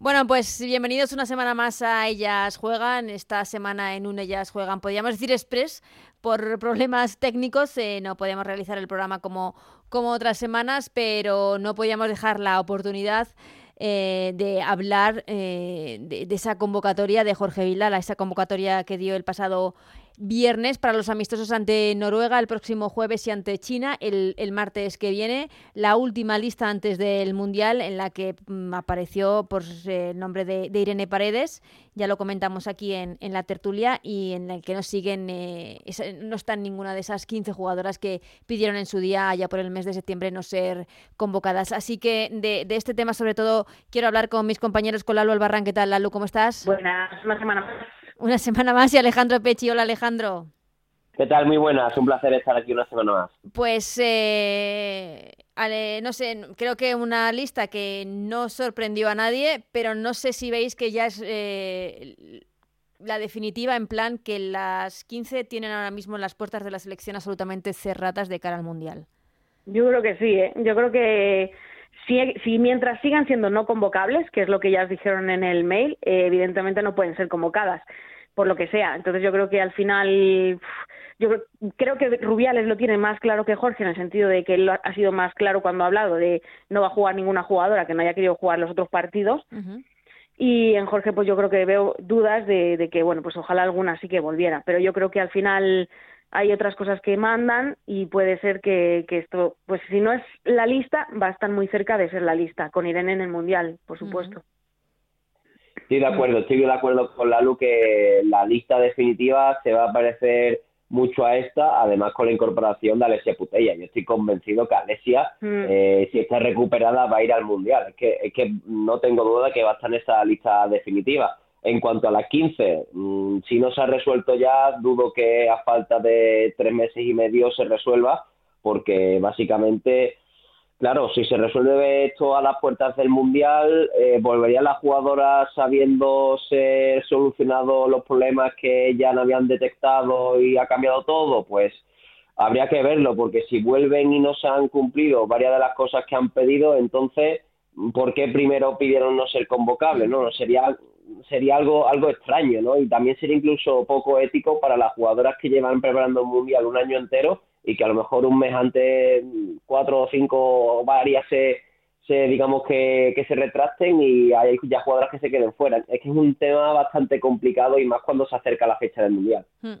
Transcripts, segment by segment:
Bueno, pues bienvenidos una semana más a Ellas Juegan. Esta semana en un Ellas Juegan, podríamos decir express, por problemas técnicos eh, no podíamos realizar el programa como, como otras semanas, pero no podíamos dejar la oportunidad eh, de hablar eh, de, de, esa convocatoria de Jorge Vilala, esa convocatoria que dio el pasado viernes para los amistosos ante Noruega, el próximo jueves y ante China, el, el martes que viene. La última lista antes del Mundial en la que mm, apareció por eh, el nombre de, Irene Paredes, ya lo comentamos aquí en, en, la tertulia, y en el que nos siguen, eh, no están ninguna de esas 15 jugadoras que pidieron en su día, ya por el mes de septiembre, no ser convocadas. Así que de, de este tema, sobre todo, quiero hablar con mis compañeros, con Lalo Albarrán. ¿Qué tal, Lalo? ¿Cómo estás? Buenas, una semana más una semana más y Alejandro Pechi. Hola Alejandro. ¿Qué tal? Muy buenas, un placer estar aquí una semana más. Pues, eh, ale, no sé, creo que una lista que no sorprendió a nadie, pero no sé si veis que ya es eh, la definitiva en plan que las 15 tienen ahora mismo las puertas de la selección absolutamente cerradas de cara al Mundial. Yo creo que sí, ¿eh? yo creo que si, si, mientras sigan siendo no convocables, que es lo que ya os dijeron en el mail, eh, evidentemente no pueden ser convocadas por lo que sea. Entonces yo creo que al final, yo creo que Rubiales lo tiene más claro que Jorge en el sentido de que él ha sido más claro cuando ha hablado de no va a jugar ninguna jugadora que no haya querido jugar los otros partidos. Uh -huh. Y en Jorge pues yo creo que veo dudas de, de que, bueno, pues ojalá alguna sí que volviera. Pero yo creo que al final hay otras cosas que mandan y puede ser que, que, esto, pues si no es la lista, va a estar muy cerca de ser la lista, con Irene en el Mundial, por supuesto. Uh -huh. Estoy de acuerdo, estoy de acuerdo con Lalu que la lista definitiva se va a parecer mucho a esta, además con la incorporación de Alessia Putella. Yo estoy convencido que Alessia, mm. eh, si está recuperada, va a ir al Mundial. Es que, es que no tengo duda que va a estar en esa lista definitiva. En cuanto a las 15, mmm, si no se ha resuelto ya, dudo que a falta de tres meses y medio se resuelva, porque básicamente Claro, si se resuelve esto a las puertas del Mundial, eh, ¿volverían las jugadoras sabiéndose solucionado los problemas que ya no habían detectado y ha cambiado todo? Pues habría que verlo, porque si vuelven y no se han cumplido varias de las cosas que han pedido, entonces, ¿por qué primero pidieron no ser convocables? No, sería sería algo algo extraño, ¿no? Y también sería incluso poco ético para las jugadoras que llevan preparando un mundial un año entero y que a lo mejor un mes antes cuatro o cinco varias se, se digamos que, que, se retracten y hay ya jugadoras que se queden fuera. Es que es un tema bastante complicado y más cuando se acerca la fecha del Mundial. Hmm.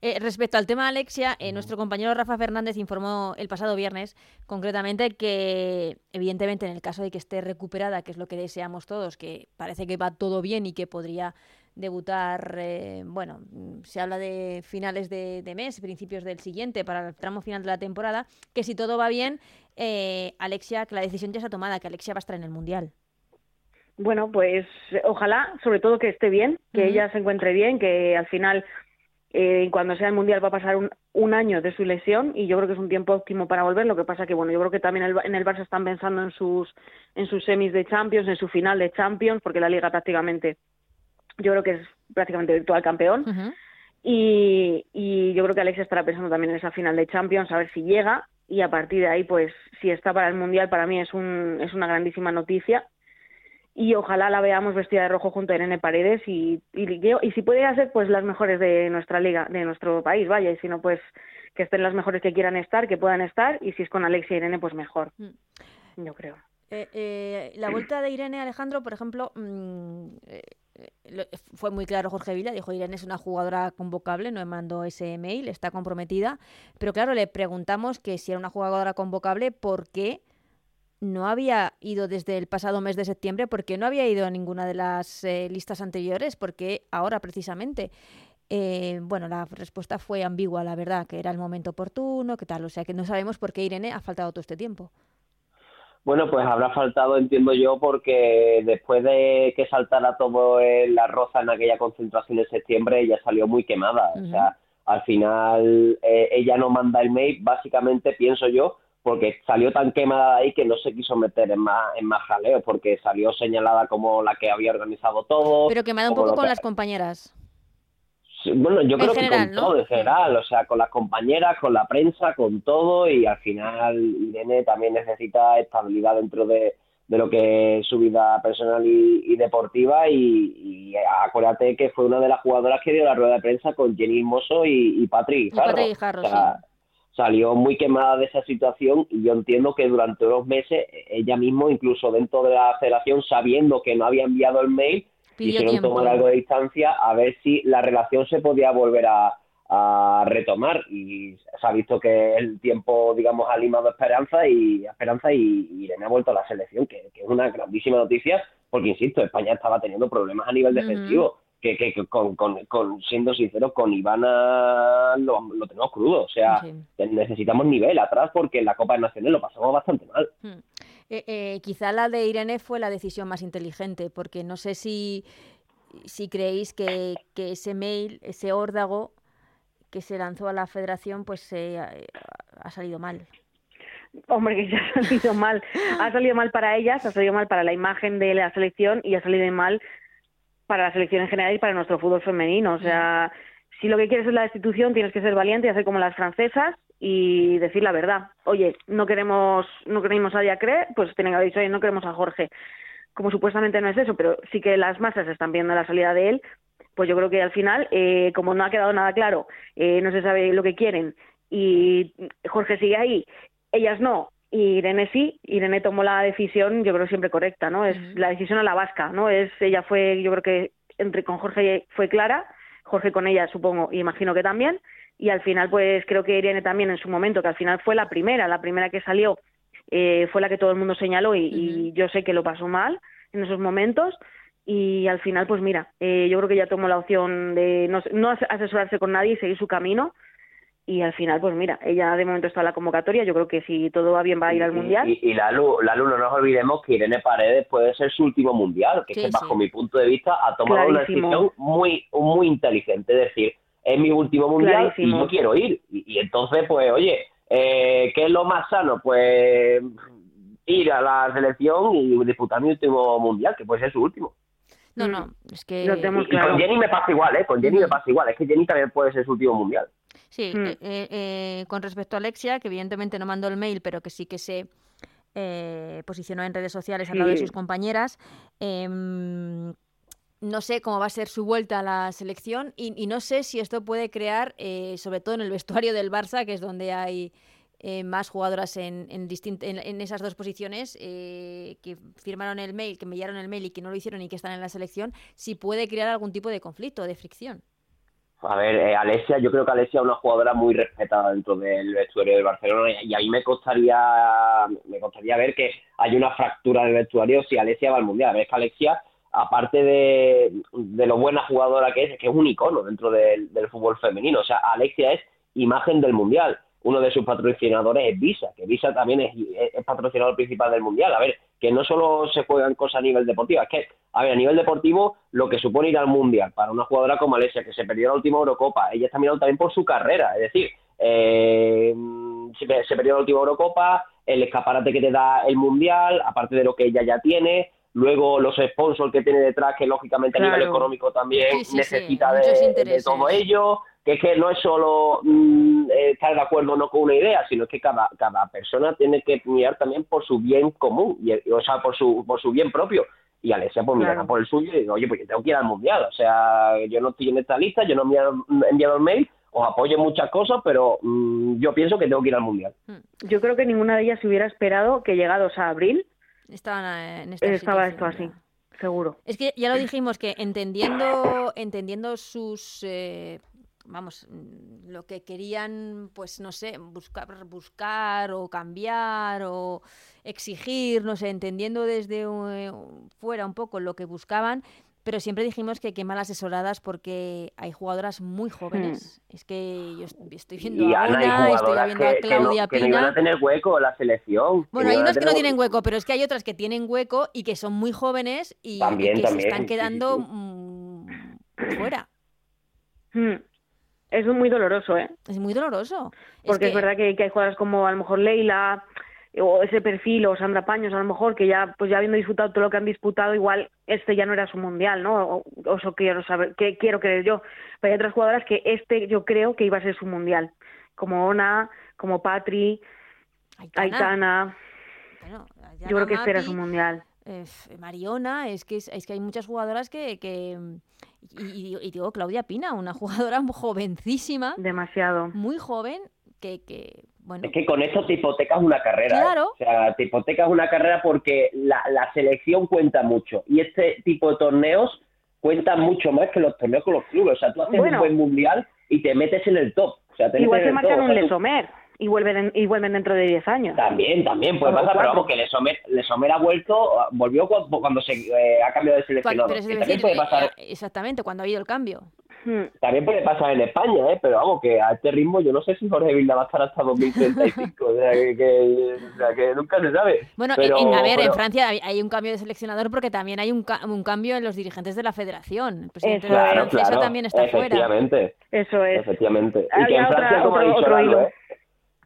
Eh, respecto al tema de Alexia, eh, nuestro compañero Rafa Fernández informó el pasado viernes concretamente que evidentemente en el caso de que esté recuperada, que es lo que deseamos todos, que parece que va todo bien y que podría debutar, eh, bueno, se habla de finales de, de, mes, principios del siguiente, para el tramo final de la temporada, que si todo va bien, eh, Alexia, que la decisión ya está tomada, que Alexia va a estar en el Mundial. Bueno, pues ojalá, sobre todo que esté bien, que uh -huh. ella se encuentre bien, que al final, eh, cuando sea el Mundial, va a pasar un, un, año de su lesión y yo creo que es un tiempo óptimo para volver. Lo que pasa que, bueno, yo creo que también el, en el Barça están pensando en sus, en sus semis de Champions, en su final de Champions, porque la liga prácticamente yo creo que es prácticamente virtual campeón. Uh -huh. y, y, yo creo que Alexia estará pensando también en esa final de Champions, a ver si llega. Y a partir de ahí, pues, si está para el Mundial, para mí es, un, es una grandísima noticia. Y ojalá la veamos vestida de rojo junto a Irene Paredes y, y, y si puede hacer, pues, las mejores de nuestra liga, de nuestro país, vaya. Y si no, pues, que estén las mejores que quieran estar, que puedan estar. Y si es con Alexia y Irene, pues mejor. Mm. Yo creo. Eh, eh, la vuelta de Irene Alejandro, por ejemplo, mmm, eh, fue muy claro Jorge Vila, dijo Irene es una jugadora convocable, no me mandó ese mail, está comprometida, pero claro, le preguntamos que si era una jugadora convocable, ¿por qué no había ido desde el pasado mes de septiembre? ¿Por qué no había ido a ninguna de las eh, listas anteriores? ¿Por qué ahora precisamente? Eh, bueno, la respuesta fue ambigua, la verdad, que era el momento oportuno, que tal, o sea que no sabemos por qué Irene ha faltado todo este tiempo. Bueno, pues habrá faltado, entiendo yo, porque después de que saltara todo el arroz en aquella concentración en septiembre, ella salió muy quemada. Uh -huh. O sea, al final eh, ella no manda el mail, básicamente pienso yo, porque salió tan quemada ahí que no se quiso meter en más, en más jaleo, porque salió señalada como la que había organizado todo. Pero quemada un poco con que... las compañeras. Bueno, yo en creo general, que con ¿no? todo en general, o sea, con las compañeras, con la prensa, con todo, y al final Irene también necesita estabilidad dentro de, de lo que es su vida personal y, deportiva y, acuérdate que fue una de las jugadoras que dio la rueda de prensa con Jenny Mosso y, y Patrick Jarro. Salió muy quemada de esa situación y yo entiendo que durante unos meses ella mismo, incluso dentro de la federación, sabiendo que no había enviado el mail, quisieron tomar algo de distancia a ver si la relación se podía volver a, retomar. Y se ha visto que el tiempo digamos ha limado esperanza y esperanza y, Irene ha vuelto a la selección que, es una grandísima noticia porque insisto España estaba teniendo problemas a nivel defensivo que, que, con, con, siendo sincero con Ivana lo, tenemos crudo. O sea necesitamos nivel atrás porque en la Copa Nacional lo pasamos bastante mal. Hmm. Eh, eh, quizá la de Irene fue la decisión más inteligente porque no sé si si creéis que, que ese mail ese órdago que se lanzó a la federación pues eh, ha salido mal. Hombre, que ya ha salido mal. Ha salido mal para ellas, ha salido mal para la imagen de la selección y ha salido mal para la selección en general y para nuestro fútbol femenino. O sea, si lo que quieres es la destitución, tienes que ser valiente y hacer como las francesas y decir la verdad. Oye, no queremos, no queremos a Diacre, pues tienen que haber dicho, oye, no queremos a Jorge. Como supuestamente no es eso, pero sí que las masas están viendo la salida de él pues yo creo que al final, eh, como no ha quedado nada claro, eh, no se sabe lo que quieren y Jorge sigue ahí, ellas no, y Irene sí, Irene tomó la decisión, yo creo siempre correcta, ¿no? Es la decisión a la vasca, ¿no? Es ella fue, yo creo que entre con Jorge fue clara, Jorge con ella supongo y imagino que también, y al final pues creo que Irene también en su momento, que al final fue la primera, la primera que salió, eh, fue la que todo el mundo señaló y, y yo sé que lo pasó mal en esos momentos, y al final, pues mira, eh, yo creo que ya tomó la opción de no, asesorarse con nadie y seguir su camino. Y al final, pues mira, ella de momento está en la convocatoria. Yo creo que si todo va bien va a ir al Mundial. Y, la Lu, la no nos olvidemos que Irene Paredes puede ser su último Mundial, que, bajo mi punto de vista ha tomado una decisión muy, muy inteligente. Es decir, es mi último Mundial y no quiero ir. Y, entonces, pues oye, eh, ¿qué es lo más sano? Pues ir a la selección y disputar mi último Mundial, que puede ser su último. No, no, mm. es que... y, con Jenny me pasa igual, ¿eh? Con Jenny me pasa igual. Es que Jenny también puede ser su último mundial. Sí, mm. eh, eh, con respecto a Alexia, que evidentemente no mandó el mail, pero que sí que se posicionó en redes sociales a través de sus compañeras. No sé cómo va a ser su vuelta a la selección y, y no sé si esto puede crear, sobre todo en el vestuario del Barça, que es donde hay eh, más jugadoras en, en, en, esas dos posiciones eh, que firmaron el mail, que me enviaron el mail y que no lo hicieron y que están en la selección, si puede crear algún tipo de conflicto, de fricción. A ver, eh, Alesia, yo creo que Alesia es una jugadora muy respetada dentro del vestuario del Barcelona y, a mí me costaría me costaría ver que hay una fractura del vestuario si Alesia va al Mundial. A ver, es que Alexia, aparte de, de lo buena jugadora que es, que es un icono dentro del, fútbol femenino. O sea, Alexia es imagen del Mundial uno de sus patrocinadores es Visa, que Visa también es, patrocinador principal del Mundial. A ver, que no solo se juegan cosas a nivel deportivo, es que, a ver, a nivel deportivo, lo que supone ir al Mundial para una jugadora como Alesia, que se perdió la última Eurocopa, ella está mirando también por su carrera, es decir, eh, se, perdió la última Eurocopa, el escaparate que te da el Mundial, aparte de lo que ella ya tiene, luego los sponsors que tiene detrás, que lógicamente a nivel económico también necesita de, todo ello, que es que no es solo mm, eh, estar de acuerdo no con una idea, sino que cada, cada persona tiene que mirar también por su bien común, y, o sea, por su, por su bien propio. Y Alessia pues mirará por el suyo y digo, oye, pues yo tengo que ir al Mundial, o sea, yo no estoy en esta lista, yo no me he enviado el mail, os apoyo en muchas cosas, pero mm, yo pienso que tengo que ir al Mundial. Yo creo que ninguna de ellas se hubiera esperado que llegados a abril Estaban eh, en esta estaba esto así seguro. Es que ya lo dijimos que entendiendo entendiendo sus eh, vamos, lo que querían, pues no sé, buscar, buscar o cambiar o exigir, no sé, entendiendo desde eh, fuera un poco lo que buscaban, pero siempre dijimos que qué mal asesoradas porque hay jugadoras muy jóvenes. Hmm. Es que yo estoy viendo a Ana, estoy viendo a Claudia que, Pina. a tener hueco la selección. Bueno, hay unas que no tienen hueco, pero es que hay otras que tienen hueco y que son muy jóvenes y, que se están quedando mm, fuera. Hmm. Es muy doloroso, ¿eh? Es muy doloroso. Porque es, verdad que, hay jugadoras como a lo mejor Leila o ese perfil o Sandra Paños a lo mejor que ya pues ya habiendo disputado todo lo que han disputado igual este ya no era su mundial no o, eso quiero saber qué quiero creer yo pero hay otras jugadoras que este yo creo que iba a ser su mundial como Ona como Patri Aitana, Yo creo que espera su mundial. Mariona, es que, es, que hay muchas jugadoras que... que y, y, digo, Claudia Pina, una jugadora jovencísima. Demasiado. Muy joven, que, que bueno. Es que con eso te hipotecas una carrera. ¿eh? Claro. O sea, te hipotecas una carrera porque la, la selección cuenta mucho. Y este tipo de torneos cuentan mucho más que los torneos con los clubes. O sea, tú haces un buen mundial y te metes en el top. O sea, Igual se marcan un Lesomer y vuelven y vuelven dentro de 10 años. También, también puede pasar, pero vamos, que Lesomer, Lesomer ha vuelto, volvió cuando, se eh, ha cambiado de seleccionador. Pero puede pasar... Eh, exactamente, cuando ha habido el cambio. Hmm. También puede pasar en España, ¿eh? pero vamos, que a este ritmo yo no sé si Jorge Vilda va a estar hasta 2035, o, sea, que, que, nunca se sabe. Bueno, a ver, en Francia hay un cambio de seleccionador porque también hay un, un cambio en los dirigentes de la federación. El presidente eso, de Francia también está efectivamente, fuera. Eso es. Efectivamente. Y que en Francia, como ha dicho Lalo, ¿eh?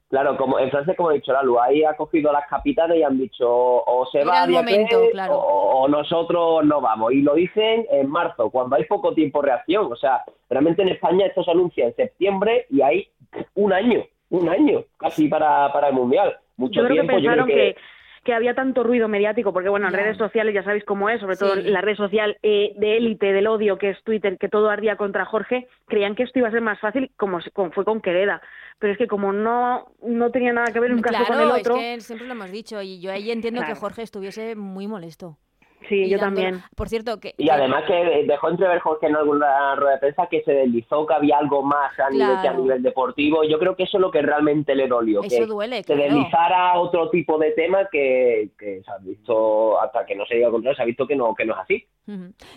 Claro, como en Francia, como ha dicho Lalu, ahí ha cogido a las capitanes y han dicho o se va momento, claro. o, nosotros no vamos. Y lo dicen en marzo, cuando hay poco tiempo de reacción. O sea, realmente en España esto se anuncia en septiembre y hay un año, un año casi para, para el Mundial. Mucho yo creo que pensaron que que había tanto ruido mediático, porque bueno, en redes sociales ya sabéis cómo es, sobre todo la red social eh, de élite del odio que es Twitter, que todo ardía contra Jorge, creían que esto iba a ser más fácil como, fue con Quereda. Pero es que como no, no tenía nada que ver un caso con el otro... Es que siempre lo hemos dicho y yo ahí entiendo que Jorge estuviese muy molesto. Sí, yo también. Por cierto, que... Y además que dejó entrever Jorge en alguna rueda de prensa que se deslizó que había algo más a nivel a nivel deportivo. Yo creo que eso es lo que realmente le dolió. Eso que duele, Se deslizara otro tipo de tema que, que se ha visto, hasta que no se diga control, se ha visto que no, que no es así.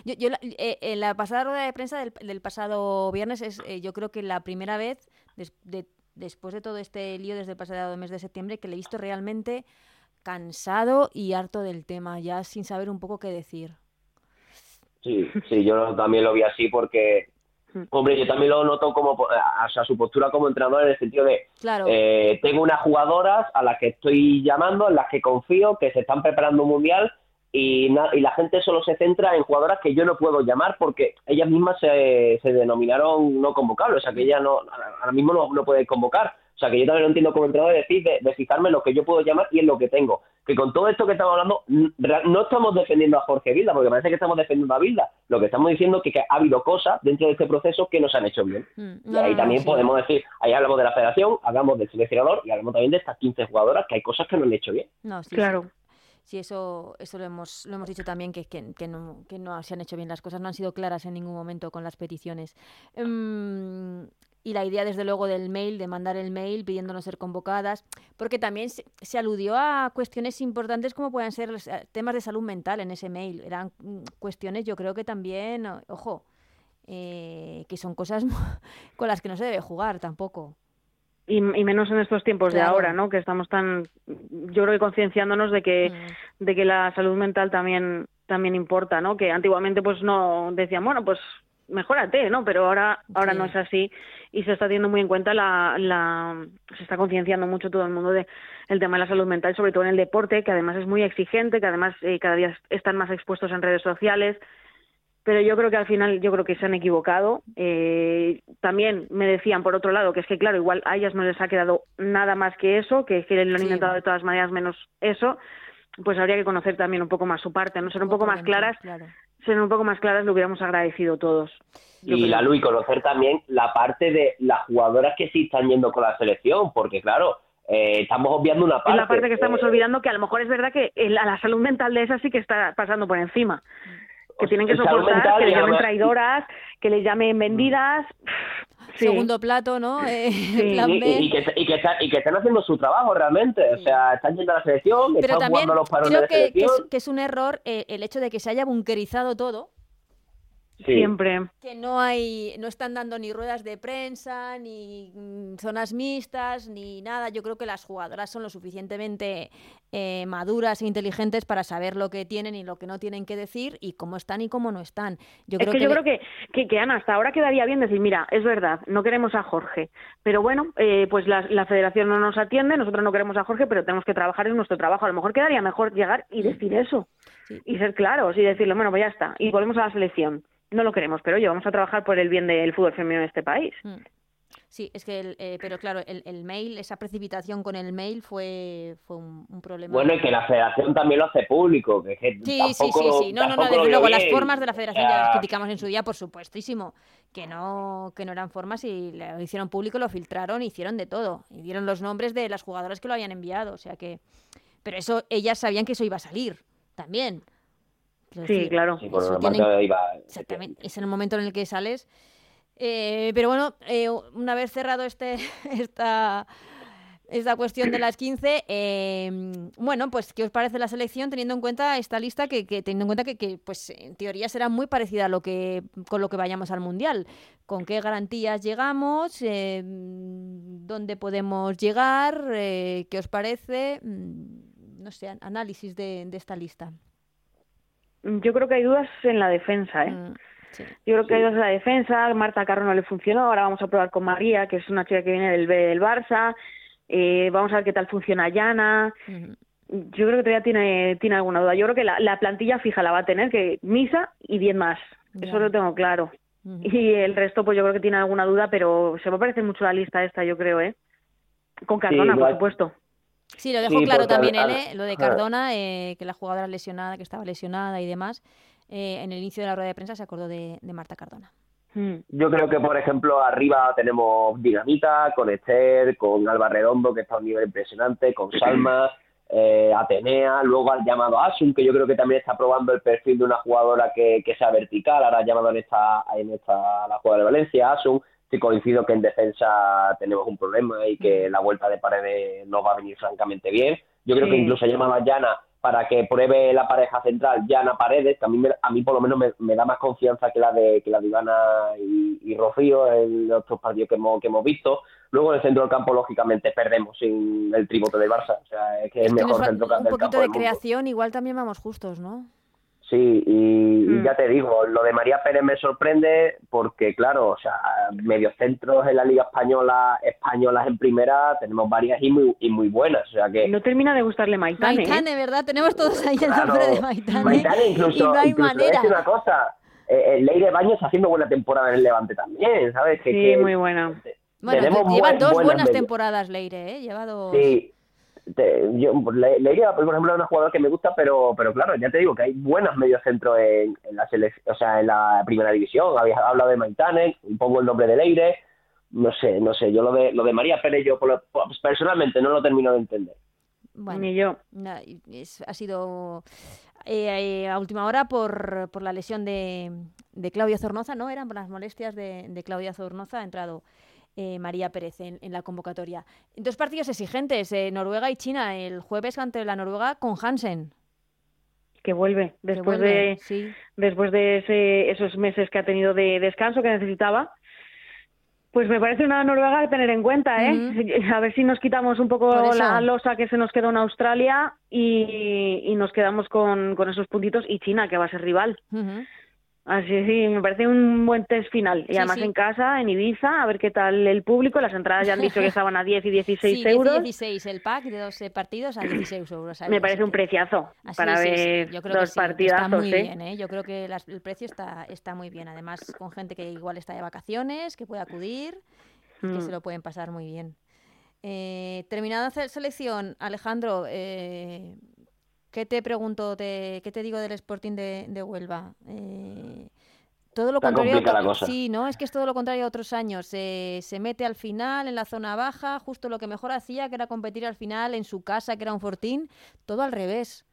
Yo, eh, en la pasada rueda de prensa del, pasado viernes es eh, yo creo que la primera vez después de todo este lío desde el pasado mes de septiembre que le he visto realmente cansado y harto del tema, ya sin saber un poco qué decir. Sí, sí, yo también lo vi así porque, hmm. hombre, yo también lo noto como, o sea, su postura como entrenador en el sentido de, claro. eh, tengo unas jugadoras a las que estoy llamando, en las que confío, que se están preparando un mundial y, y la gente solo se centra en jugadoras que yo no puedo llamar porque ellas mismas se, se denominaron no convocables, o sea, que ella no, ahora mismo no, no puede convocar. O sea, que yo también lo entiendo como entrenador de decir, de, fijarme en lo que yo puedo llamar y en lo que tengo. Que con todo esto que estamos hablando, no estamos defendiendo a Jorge Vilda, porque parece que estamos defendiendo a Vilda. Lo que estamos diciendo es que, ha habido cosas dentro de este proceso que nos han hecho bien. Mm, y ahí también podemos decir, ahí hablamos de la federación, hablamos del seleccionador y hablamos también de estas 15 jugadoras, que hay cosas que no han hecho bien. No, sí, claro. Sí. eso, eso lo hemos, lo hemos dicho también, que, que, que, no, que no se han hecho bien las cosas, no han sido claras en ningún momento con las peticiones. Em, y la idea desde luego del mail, de mandar el mail pidiéndonos ser convocadas, porque también se, aludió a cuestiones importantes como pueden ser los eh, temas de salud mental en ese mail. Eran mm, cuestiones yo creo que también, ojo, eh, que son cosas con las que no se debe jugar tampoco. Y, menos en estos tiempos de ahora, ¿no? Que estamos tan, yo creo que concienciándonos de que, mm. de que la salud mental también también importa, ¿no? Que antiguamente pues no decían, bueno, pues mejórate, ¿no? Pero ahora, ahora no es así y se está teniendo muy en cuenta la, la se está concienciando mucho todo el mundo de el tema de la salud mental, sobre todo en el deporte, que además es muy exigente, que además eh, cada día están más expuestos en redes sociales. Pero yo creo que al final, yo creo que se han equivocado. Eh, también me decían, por otro lado, que es que, claro, igual a ellas no les ha quedado nada más que eso, que, que lo han intentado de todas maneras menos eso pues habría que conocer también un poco más su parte, no ser un poco más claras ser un poco más claras lo hubiéramos agradecido todos. y la y conocer también la parte de las jugadoras que sí están yendo con la selección, porque claro, eh, estamos obviando una parte. Es la parte que estamos eh, olvidando que a lo mejor es verdad que la salud mental de esa sí que está pasando por encima. Que tienen que soportar, que les llamen traidoras, que les llamen vendidas segundo plato, ¿no? Eh, y, que, y, que y, que, están haciendo su trabajo realmente. O sea, están yendo a la selección, Pero están jugando los parones creo de selección. Que es, que es un error eh, el hecho de que se haya bunkerizado todo Siempre. Que no hay, no están dando ni ruedas de prensa, ni mm, zonas mixtas, ni nada. Yo creo que las jugadoras son lo suficientemente eh, maduras e inteligentes para saber lo que tienen y lo que no tienen que decir y cómo están y cómo no están. Yo creo que, yo creo que, que, Ana, hasta ahora quedaría bien decir, mira, es verdad, no queremos a Jorge, pero bueno, eh, pues la, la federación no nos atiende, nosotros no queremos a Jorge, pero tenemos que trabajar en nuestro trabajo. A lo mejor quedaría mejor llegar y decir eso. Y ser claros y decirle, bueno, pues ya está, y volvemos a la selección no lo queremos, pero oye, vamos a trabajar por el bien del fútbol femenino en este país. Mm. Sí, es que, eh, pero claro, el, mail, esa precipitación con el mail fue, fue un, problema. Bueno, y que la federación también lo hace público. Que, sí, sí, sí, sí. No, no, no, desde luego, las formas de la federación ya las criticamos en su día, por supuestísimo. Que no, que no eran formas y lo hicieron público, lo filtraron, hicieron de todo. Y dieron los nombres de las jugadoras que lo habían enviado. O sea que. Pero eso, ellas sabían que eso iba a salir también. Sí, claro. Sí, por tienen... iba... Exactamente. Es en el momento en el que sales eh, pero bueno, eh, una vez cerrado este, esta, esta cuestión de las 15, em, bueno, pues ¿qué os parece la selección teniendo en cuenta esta lista que, teniendo en cuenta que, pues en teoría será muy parecida a lo que con lo que vayamos al mundial? ¿Con qué garantías llegamos? Em, ¿Dónde podemos llegar? Eh, ¿Qué os parece? Mm, no sé, análisis de, esta lista. Yo creo que hay dudas en la defensa, ¿eh? Mm. Yo creo que hay dos la defensa, Marta Carro no le funcionó, ahora vamos a probar con María, que es una chica que viene del B del Barça, eh, vamos a ver qué tal funciona Yana. Yo creo que todavía tiene, tiene alguna duda. Yo creo que la, plantilla fija la va a tener, que Misa y 10 más. Eso lo tengo claro. Y el resto, pues yo creo que tiene alguna duda, pero se va a parecer mucho la lista esta, yo creo, ¿eh? Con Cardona, por supuesto. Sí, lo dejó claro también él, ¿eh? lo de Cardona, eh, que la jugadora lesionada, que estaba lesionada y demás. Eh, en el inicio de la rueda de prensa se acordó de, Marta Cardona. Hmm. Yo creo que, por ejemplo, arriba tenemos Dinamita, con Esther, con Alba Redondo, que está a un nivel impresionante, con Salma, eh, Atenea, luego al llamado Asun, que yo creo que también está probando el perfil de una jugadora que, sea vertical, ahora ha llamado en esta, en esta la jugadora de Valencia, Asun, sí coincido que en defensa tenemos un problema y que la vuelta de paredes no va a venir francamente bien. Yo creo que incluso ha llamado a Yana para que pruebe la pareja central Yana Paredes, que a mí, a mí por lo menos me, da más confianza que la de que la de Ivana y, Rocío en los otros partidos que hemos, que hemos visto. Luego en el centro del campo, lógicamente, perdemos sin el tributo del Barça. O sea, es que es, mejor centro del campo. Un poquito de creación, igual también vamos justos, ¿no? Sí, y, mm. ya te digo, lo de María Pérez me sorprende porque, claro, o sea, mediocentros en la Liga Española, españolas en primera, tenemos varias y muy, y muy buenas, o sea que... No termina de gustarle Maitane. ¿eh? Maitane, ¿verdad? Tenemos todos ahí el nombre de Maitane. Maitane incluso, y no hay manera. Es una cosa, eh, eh, Leire Baños haciendo buena temporada en el Levante también, ¿sabes? Que, sí, muy buena. Bueno, lleva dos buenas, temporadas Leire, ¿eh? Lleva dos... Sí, yo le, iría, por ejemplo, a una jugadora que me gusta, pero pero claro, ya te digo que hay buenos mediocentros en, en la o sea, en la primera división. Habías hablado de Maitane, un poco el nombre de Leire, no sé, no sé, yo lo de lo de María Pérez yo personalmente no lo termino de entender. Bueno, Ni yo. ha sido eh, a última hora por, por la lesión de, de Claudia Zornoza, ¿no? Eran por las molestias de, de Claudia Zornoza, ha entrado eh, María Pérez en, la convocatoria. Dos partidos exigentes, eh, Noruega y China, el jueves ante la Noruega con Hansen. Que vuelve, después de, después de esos meses que ha tenido de descanso que necesitaba. Pues me parece una Noruega a tener en cuenta, ¿eh? A ver si nos quitamos un poco la losa que se nos quedó en Australia y, nos quedamos con, esos puntitos y China, que va a ser rival. Así sí, me parece un buen test final. Y además en casa, en Ibiza, a ver qué tal el público. Las entradas ya han dicho que estaban a 10 y 16 sí, euros. 16 el pack de 12 partidos a 16 euros. Me parece un preciazo para ver Yo creo dos que partidazos. Está muy ¿eh? bien, ¿eh? Yo creo que el precio está, está muy bien. Además, con gente que igual está de vacaciones, que puede acudir, que mm. se lo pueden pasar muy bien. Eh, terminada selección, Alejandro, eh, ¿Qué te pregunto? ¿Qué te digo del Sporting de, Huelva? Eh, todo lo contrario. Sí, ¿no? Es que es todo lo contrario a otros años. se mete al final en la zona baja, justo lo que mejor hacía, que era competir al final en su casa, que era un fortín, todo al revés.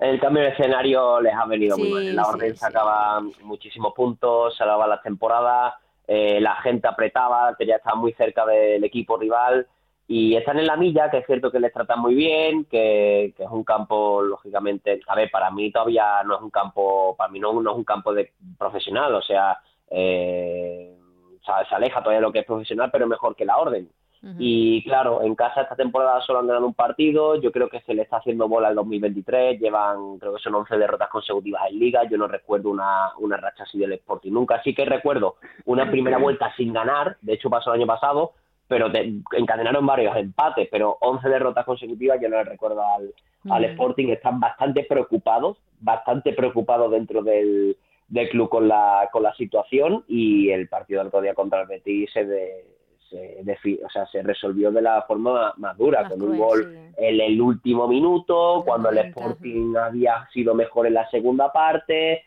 El cambio de escenario les ha venido muy mal. La orden sacaba muchísimos puntos, salvaba la temporada, eh, la gente apretaba, que ya estaba muy cerca del equipo rival y están en la milla, que es cierto que les tratan muy bien, que, es un campo, lógicamente, a ver, para mí todavía no es un campo, para mí no, no es un campo de profesional, o sea, eh, se aleja todavía de lo que es profesional, pero mejor que la orden. Y claro, en casa esta temporada solo han ganado un partido, yo creo que se le está haciendo bola el 2023, llevan, creo que son 11 derrotas consecutivas en liga, yo no recuerdo una, una racha así del Sporting nunca, sí que recuerdo una primera vuelta sin ganar, de hecho pasó el año pasado, pero encadenaron varios empates, pero 11 derrotas consecutivas, yo no le recuerdo al, al Sporting, están bastante preocupados, bastante preocupados dentro del, del club con la, con la situación y el partido del otro día contra el Betis se, se, o sea, se resolvió de la forma más dura, con un gol en el último minuto, cuando el Sporting había sido mejor en la segunda parte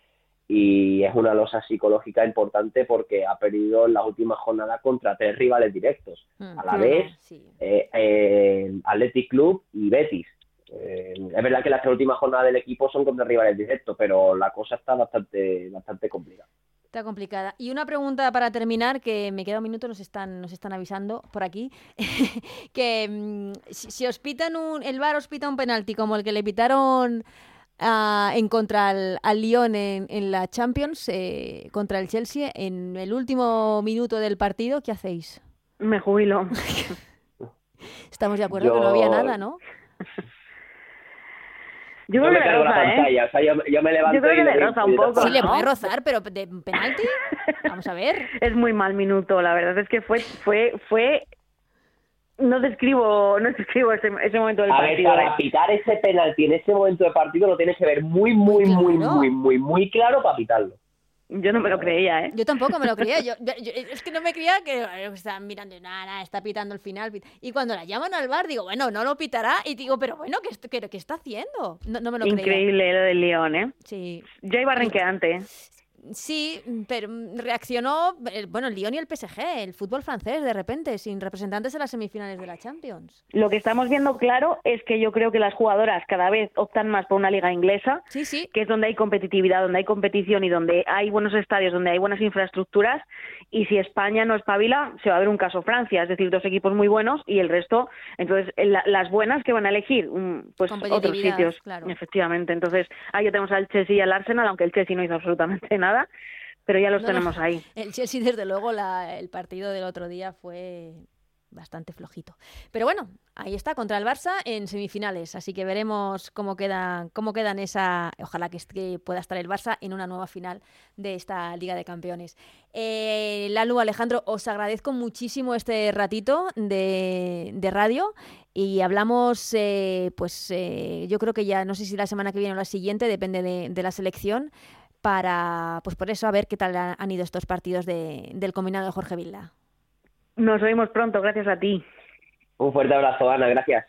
y es una losa psicológica importante porque ha perdido en la última jornada contra tres rivales directos, mm. a la vez eh, eh, Athletic Club y Betis. Eh, es verdad que las tres últimas jornadas del equipo son contra rivales directos, pero la cosa está bastante, bastante complicada. Está complicada. Y una pregunta para terminar, que me queda un minuto, nos están, nos están avisando por aquí, que mm, si, os pitan un, el VAR os pita un penalti como el que le pitaron ah, en contra al, al Lyon en, la Champions, eh, contra el Chelsea, en el último minuto del partido, ¿qué hacéis? Me jubilo. Estamos de acuerdo que no había nada, ¿no? Yo, creo que le roza, ¿eh? O sea, yo, yo, me levanto yo creo que le roza un poco. Sí, le puede rozar, pero ¿de penalti? Vamos a ver. Es muy mal minuto, la verdad es que fue fue fue no describo no describo ese, ese momento del a partido. A ver, para pitar ese penalti en ese momento del partido lo tienes que ver muy muy muy muy muy muy claro para pitarlo. Yo no me lo creía, ¿eh? Yo tampoco me lo creía. Yo, es que no me creía que estaban mirando, nada, nada, está pitando el final. Y cuando la llaman al bar, digo, bueno, no lo pitará. Y digo, pero bueno, ¿qué, qué, qué está haciendo? No, no me lo Increíble lo del León, ¿eh? Sí. Ya iba renqueante. Sí, pero reaccionó, eh, bueno, el Lyon y el PSG, el fútbol francés, de repente, sin representantes en las semifinales de la Champions. Lo que estamos viendo claro es que yo creo que las jugadoras cada vez optan más por una liga inglesa, sí, sí. que es donde hay competitividad, donde hay competición y donde hay buenos estadios, donde hay buenas infraestructuras. Y si España no espabila, se va a ver un caso Francia, es decir, dos equipos muy buenos y el resto, entonces las buenas que van a elegir, mm, pues otros sitios, efectivamente. Entonces ahí ya tenemos al Chelsea y al Arsenal, aunque el Chelsea no hizo absolutamente nada pero ya los tenemos ahí. El Chelsea, desde luego, el partido del otro día fue bastante flojito. Pero bueno, ahí está, contra el Barça en semifinales. Así que veremos cómo quedan, cómo quedan esa. Ojalá que, pueda estar el Barça en una nueva final de esta Liga de Campeones. Eh, Lalu, Alejandro, os agradezco muchísimo este ratito de, radio. Y hablamos, eh, pues eh, yo creo que ya, no sé si la semana que viene o la siguiente, depende de, de la selección, para, pues por eso, a ver qué tal han ido estos partidos de, del combinado de Jorge Vilda. Nos vemos pronto, gracias a ti. Un fuerte abrazo, Ana, gracias.